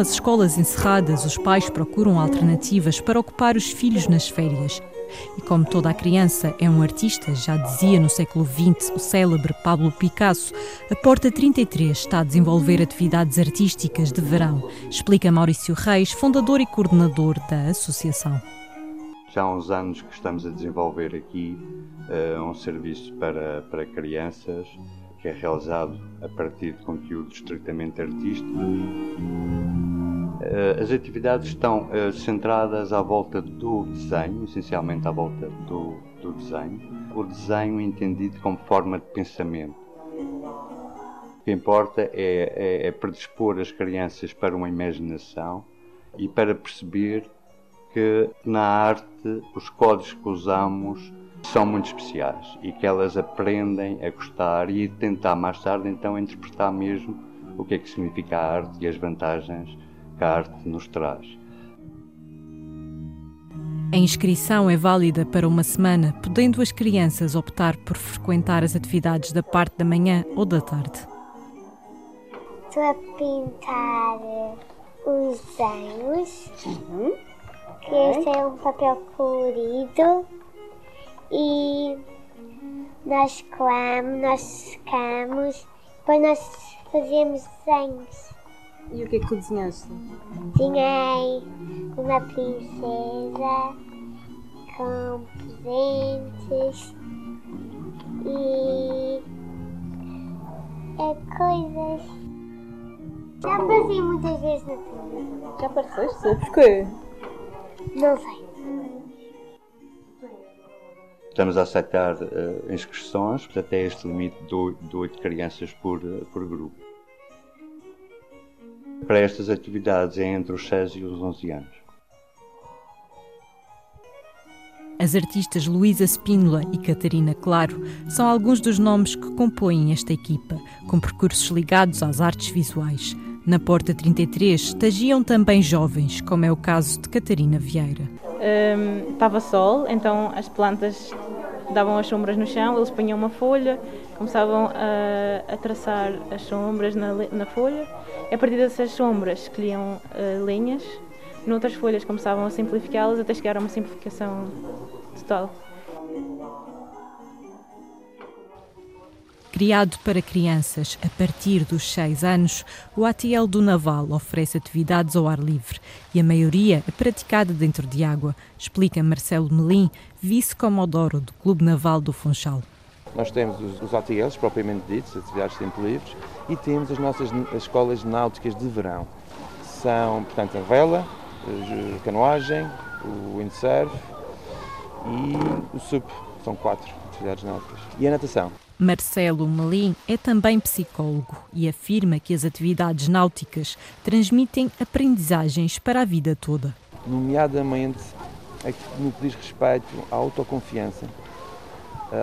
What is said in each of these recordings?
com as escolas encerradas, os pais procuram alternativas para ocupar os filhos nas férias. E como toda a criança é um artista, já dizia no século XX o célebre Pablo Picasso, a Porta 33 está a desenvolver atividades artísticas de verão, explica Maurício Reis, fundador e coordenador da associação. Já há uns anos que estamos a desenvolver aqui uh, um serviço para, para crianças que é realizado a partir de conteúdos estritamente artísticos. Uh, as atividades estão uh, centradas à volta do desenho, essencialmente à volta do, do desenho. O desenho entendido como forma de pensamento. O que importa é, é, é predispor as crianças para uma imaginação e para perceber que na arte os códigos que usamos são muito especiais e que elas aprendem a gostar e tentar mais tarde então interpretar mesmo o que é que significa a arte e as vantagens que a arte nos traz. A inscrição é válida para uma semana, podendo as crianças optar por frequentar as atividades da parte da manhã ou da tarde. Estou a pintar os desenhos. Uhum que este é um papel colorido e nós coamos, nós secamos, depois nós fazemos desenhos. E o que é que tu desenhaste? Desenhei uma princesa com presentes e é, coisas. Já apareci muitas vezes na televisão. Já apareceste? Porquê? Não sei. Estamos a aceitar uh, inscrições até este limite de 8 crianças por, uh, por grupo. Para estas atividades é entre os 6 e os 11 anos. As artistas Luísa Spínola e Catarina Claro são alguns dos nomes que compõem esta equipa, com percursos ligados às artes visuais. Na Porta 33 estagiam também jovens, como é o caso de Catarina Vieira. Um, estava sol, então as plantas davam as sombras no chão, eles punham uma folha, começavam a, a traçar as sombras na, na, folha. A partir dessas sombras escolhiam uh, linhas, noutras folhas começavam a simplificá-las até chegar a uma simplificação total. Criado para crianças a partir dos 6 anos, o ATL do Naval oferece atividades ao ar livre e a maioria é praticada dentro de água, explica Marcelo Melim, vice-comodoro do Clube Naval do Funchal. Nós temos os, ATLs propriamente ditos, atividades de tempo livres, e temos as nossas as escolas náuticas de verão. São, portanto, a vela, a canoagem, o windsurf e o SUP. São quatro atividades náuticas. E a natação. Marcelo Melim é também psicólogo e afirma que as atividades náuticas transmitem aprendizagens para a vida toda. Nomeadamente no que diz respeito à autoconfiança,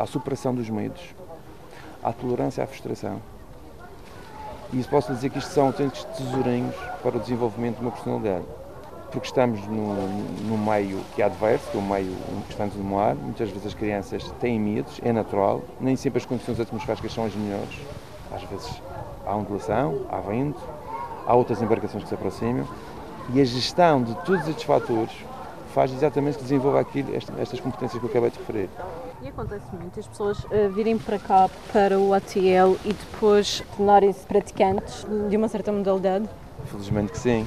à superação dos medos, à tolerância à frustração. E posso dizer que isto são autênticos tesourinhos para o desenvolvimento de uma personalidade porque estamos num, meio que é adverso, que é um meio constante no mar. Muitas vezes as crianças têm medos, é natural. Nem sempre as condições atmosféricas são as melhores. Às vezes há ondulação, há vento, há outras embarcações que se aproximam. E a gestão de todos estes fatores faz exatamente que desenvolva aquilo, estas competências que eu acabei de referir. E acontece muito as pessoas uh, virem para cá para o ATL e depois tornarem-se praticantes de uma certa modalidade? Felizmente que sim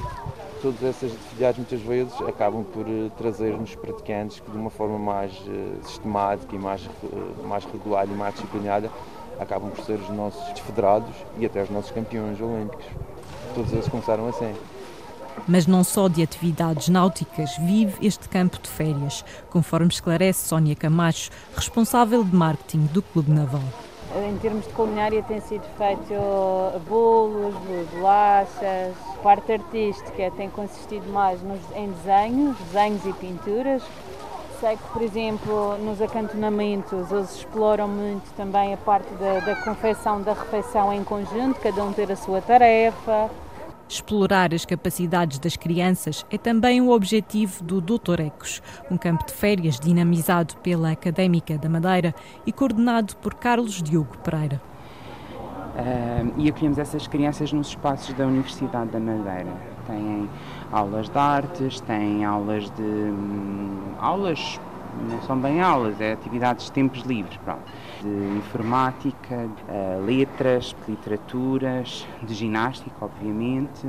todas essas atividades muitas vezes acabam por eh, trazer-nos praticantes que de uma forma mais eh, sistemática e mais, eh, mais regular e mais disciplinada acabam por ser os nossos federados e até os nossos campeões olímpicos. Todos eles começaram assim. Mas não só de atividades náuticas vive este campo de férias, conforme esclarece Sónia Camacho, responsável de marketing do Clube Naval. Em termos de culinária tem sido feito bolos, bolachas, parte artística tem consistido mais nos, em desenhos, desenhos e pinturas. Sei que, por exemplo, nos acantonamentos eles exploram muito também a parte da, da confecção da refeição em conjunto, cada um ter a sua tarefa. Explorar as capacidades das crianças é também o objetivo do Doutor Ecos, um campo de férias dinamizado pela Académica da Madeira e coordenado por Carlos Diogo Pereira. Uh, e acolhemos essas crianças nos espaços da Universidade da Madeira. têm aulas de artes, têm aulas de. Hum, aulas não são bem aulas, é atividades de tempos livres, pronto. De informática, uh, letras, literaturas, de ginástica, obviamente.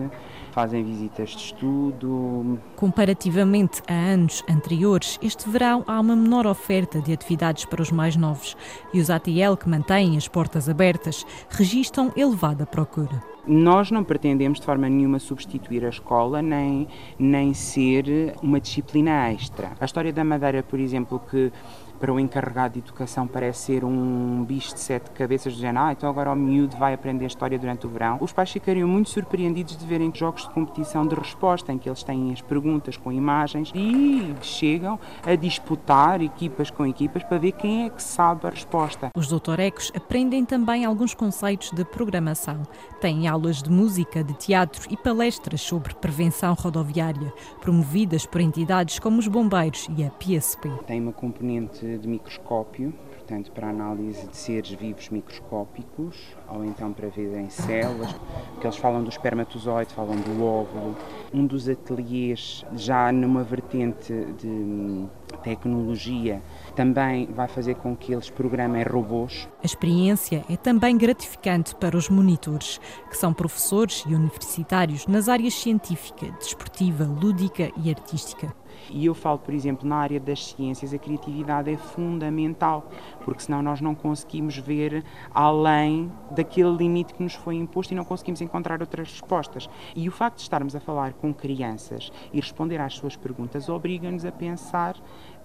Fazem visitas de estudo. Comparativamente a anos anteriores, este verão há uma menor oferta de atividades para os mais novos e os ATL que mantêm as portas abertas registram elevada procura. Nós não pretendemos de forma nenhuma substituir a escola nem, nem ser uma disciplina extra. A história da Madeira, por exemplo, que para o encarregado de educação parece ser um bicho de sete cabeças do género, ah, então agora o miúdo vai aprender história durante o verão. Os pais ficariam muito surpreendidos de verem jogos de competição de resposta, em que eles têm as perguntas com imagens e chegam a disputar equipas com equipas para ver quem é que sabe a resposta. Os doutorecos aprendem também alguns conceitos de programação. Têm aulas de música, de teatro e palestras sobre prevenção rodoviária, promovidas por entidades como os bombeiros e a PSP. Tem uma componente de microscópio, portanto, para análise de seres vivos microscópicos, ou então para ver em células, porque eles falam do espermatozoide, falam do óvulo. Um dos ateliês, já numa vertente de tecnologia, também vai fazer com que eles programem robôs. A experiência é também gratificante para os monitores, que são professores e universitários nas áreas científica, desportiva, lúdica e artística. E eu falo, por exemplo, na área das ciências, a criatividade é fundamental, porque senão nós não conseguimos ver além daquele limite que nos foi imposto e não conseguimos encontrar outras respostas. E o facto de estarmos a falar com crianças e responder às suas perguntas obriga-nos a pensar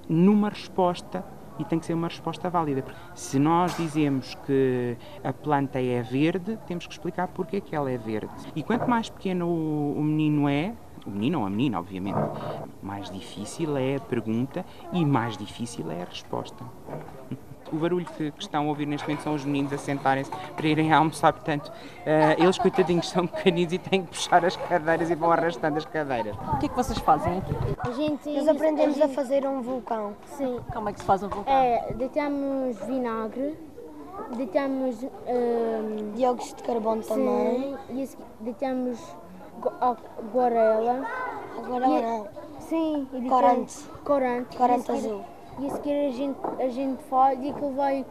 numa resposta e tem que ser uma resposta válida. Se nós dizemos que a planta é verde, temos que explicar porque é que ela é verde. E quanto mais pequeno o menino é, o menino ou a menina, obviamente, mais difícil é a pergunta e mais difícil é a resposta. O barulho que, que estão a ouvir neste momento são os meninos a sentarem-se para irem almoçar, portanto, uh, eles, coitadinhos, são pequeninos e têm que puxar as cadeiras e vão arrastando as cadeiras. O que é que vocês fazem aqui? A gente, Nós aprendemos a, gente... a fazer um vulcão. Sim. Como é que se faz um vulcão? É, deitamos vinagre, deitamos... Um, ehm, Dióxido de carbono sim, também. E deitamos Guarela. Guarela não. Sim. E corante. Corante. Corante azul. E a seguir a gente, a gente faz e aquilo vai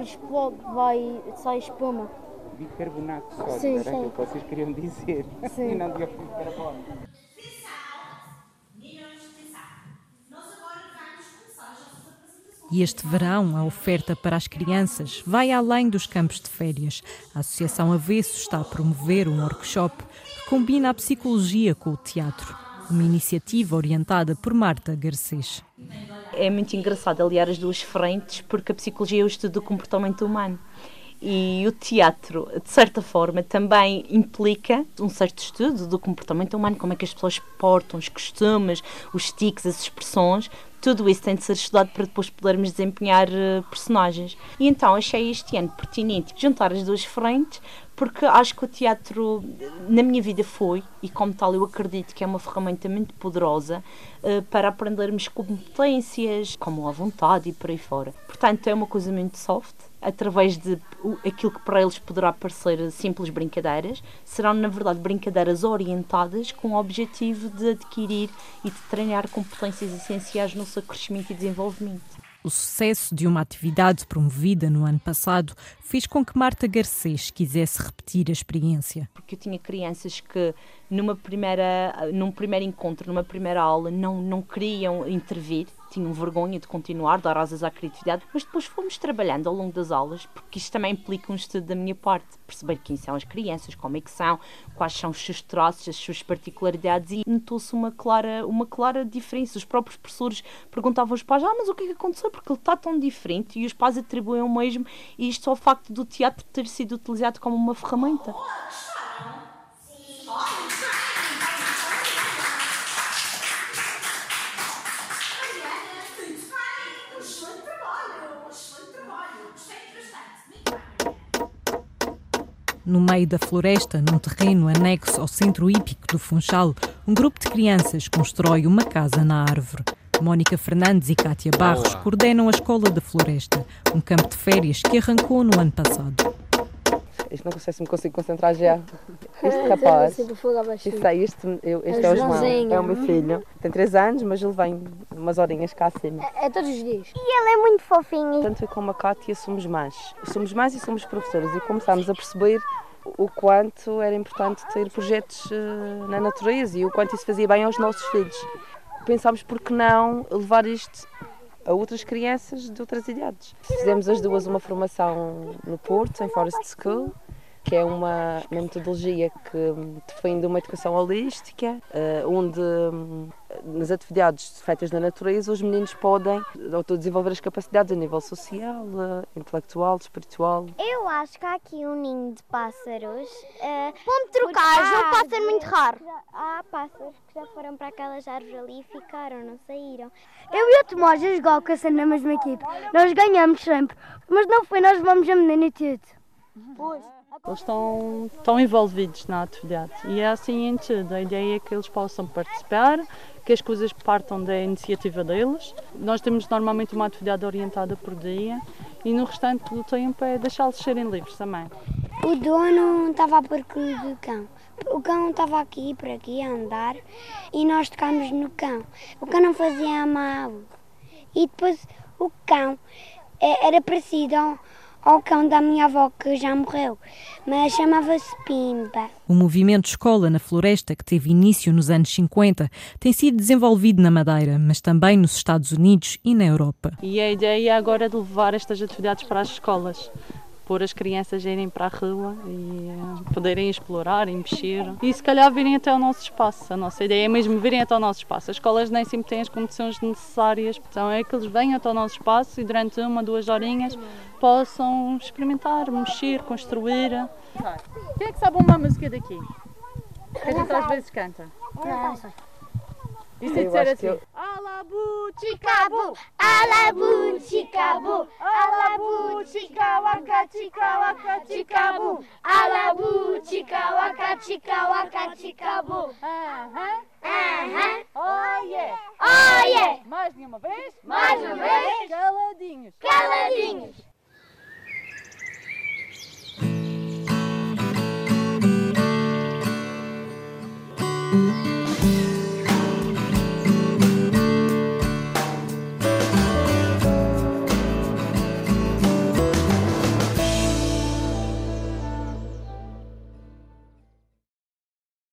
explode, vai, sai espuma. Bicarbonato sódio, sim, era sim. aquilo que vocês queriam dizer. Sim. e não dióxido de carbono. E este verão, a oferta para as crianças vai além dos campos de férias. A Associação Avesso está a promover um workshop que combina a psicologia com o teatro. Uma iniciativa orientada por Marta Garcês. É muito engraçado aliar as duas frentes, porque a psicologia é o estudo do comportamento humano e o teatro, de certa forma, também implica um certo estudo do comportamento humano, como é que as pessoas portam, os costumes, os tiques, as expressões, tudo isso tem de ser estudado para depois podermos desempenhar uh, personagens. E então achei este ano pertinente juntar as duas frentes, porque acho que o teatro na minha vida foi, e como tal eu acredito que é uma ferramenta muito poderosa uh, para aprendermos competências, como a vontade e por aí fora. Portanto, é uma coisa muito soft, através de aquilo que para eles poderá parecer simples brincadeiras, serão na verdade brincadeiras orientadas com o objetivo de adquirir e de treinar competências essenciais no seu crescimento e desenvolvimento. O sucesso de uma atividade promovida no ano passado fez com que Marta Garcês quisesse repetir a experiência. Porque eu tinha crianças que numa primeira, num primeiro encontro, numa primeira aula, não, não queriam intervir tinham vergonha de continuar, dar asas à criatividade, mas depois fomos trabalhando ao longo das aulas, porque isto também implica um estudo da minha parte, perceber quem são as crianças, como é que são, quais são os seus traços, as suas particularidades e notou-se uma clara, uma clara diferença. Os próprios professores perguntavam aos pais, ah, mas o que é que aconteceu? Porque ele está tão diferente e os pais atribuem o mesmo e isto ao facto do teatro ter sido utilizado como uma ferramenta. No meio da floresta, num terreno anexo ao centro hípico do Funchal, um grupo de crianças constrói uma casa na árvore. Mónica Fernandes e Kátia Barros coordenam a Escola da Floresta, um campo de férias que arrancou no ano passado. Isto não sei se me consigo concentrar já. Este rapaz. Isto eu, este é o João, é o meu filho. Tem 3 anos, mas ele vem umas horinhas cá acima. É, é todos os dias. E ele é muito fofinho. Tanto eu como a Cátia somos mães. Somos mães e somos professores e começámos a perceber o quanto era importante ter projetos uh, na natureza e o quanto isso fazia bem aos nossos filhos. Pensámos por que não levar isto a outras crianças de outras idades. Fizemos as duas uma formação no Porto, em Forest School, que é uma, uma metodologia que defende uma educação holística, uh, onde nas atividades feitas na natureza, os meninos podem desenvolver as capacidades a nível social, eh, intelectual, espiritual. Eu acho que há aqui um ninho de pássaros. Uh, Ponto trocagem, um pássaro muito raro. Há pássaros que já foram para aquelas árvores ali e ficaram, não saíram. Eu e o Tomás a jogar com a na mesma equipe. Nós ganhamos sempre, mas não foi, nós vamos a menina e tudo. Pois. Eles estão, estão envolvidos na atividade e é assim em tudo. A ideia é que eles possam participar, que as coisas partam da iniciativa deles. Nós temos normalmente uma atividade orientada por dia e no restante do tempo é deixá-los serem livres também. O dono estava a percorrer do cão. O cão estava aqui, por aqui, a andar e nós tocámos no cão. O cão não fazia mal. E depois o cão é, era parecido ao cão da minha avó que já morreu, mas chamava-se Pimba. O movimento Escola na Floresta, que teve início nos anos 50, tem sido desenvolvido na Madeira, mas também nos Estados Unidos e na Europa. E a ideia agora é de levar estas atividades para as escolas pôr as crianças a irem para a rua e uh, poderem explorar e mexer. E se calhar virem até ao nosso espaço. A nossa ideia é mesmo virem até ao nosso espaço. As escolas nem sempre têm as condições necessárias, então é que eles venham até ao nosso espaço e durante uma, duas horinhas possam experimentar, mexer, construir. Quem é que sabe uma música daqui? Que a gente às vezes canta. Não, não sei. Isso é dizer assim. Alabuticabu, alabuticabu, alabuticawacaticabu, alabuticawacaticabu. Aham, aham. Oh yeah Mais de uma vez? Mais uma vez. Caladinhos. Caladinhos.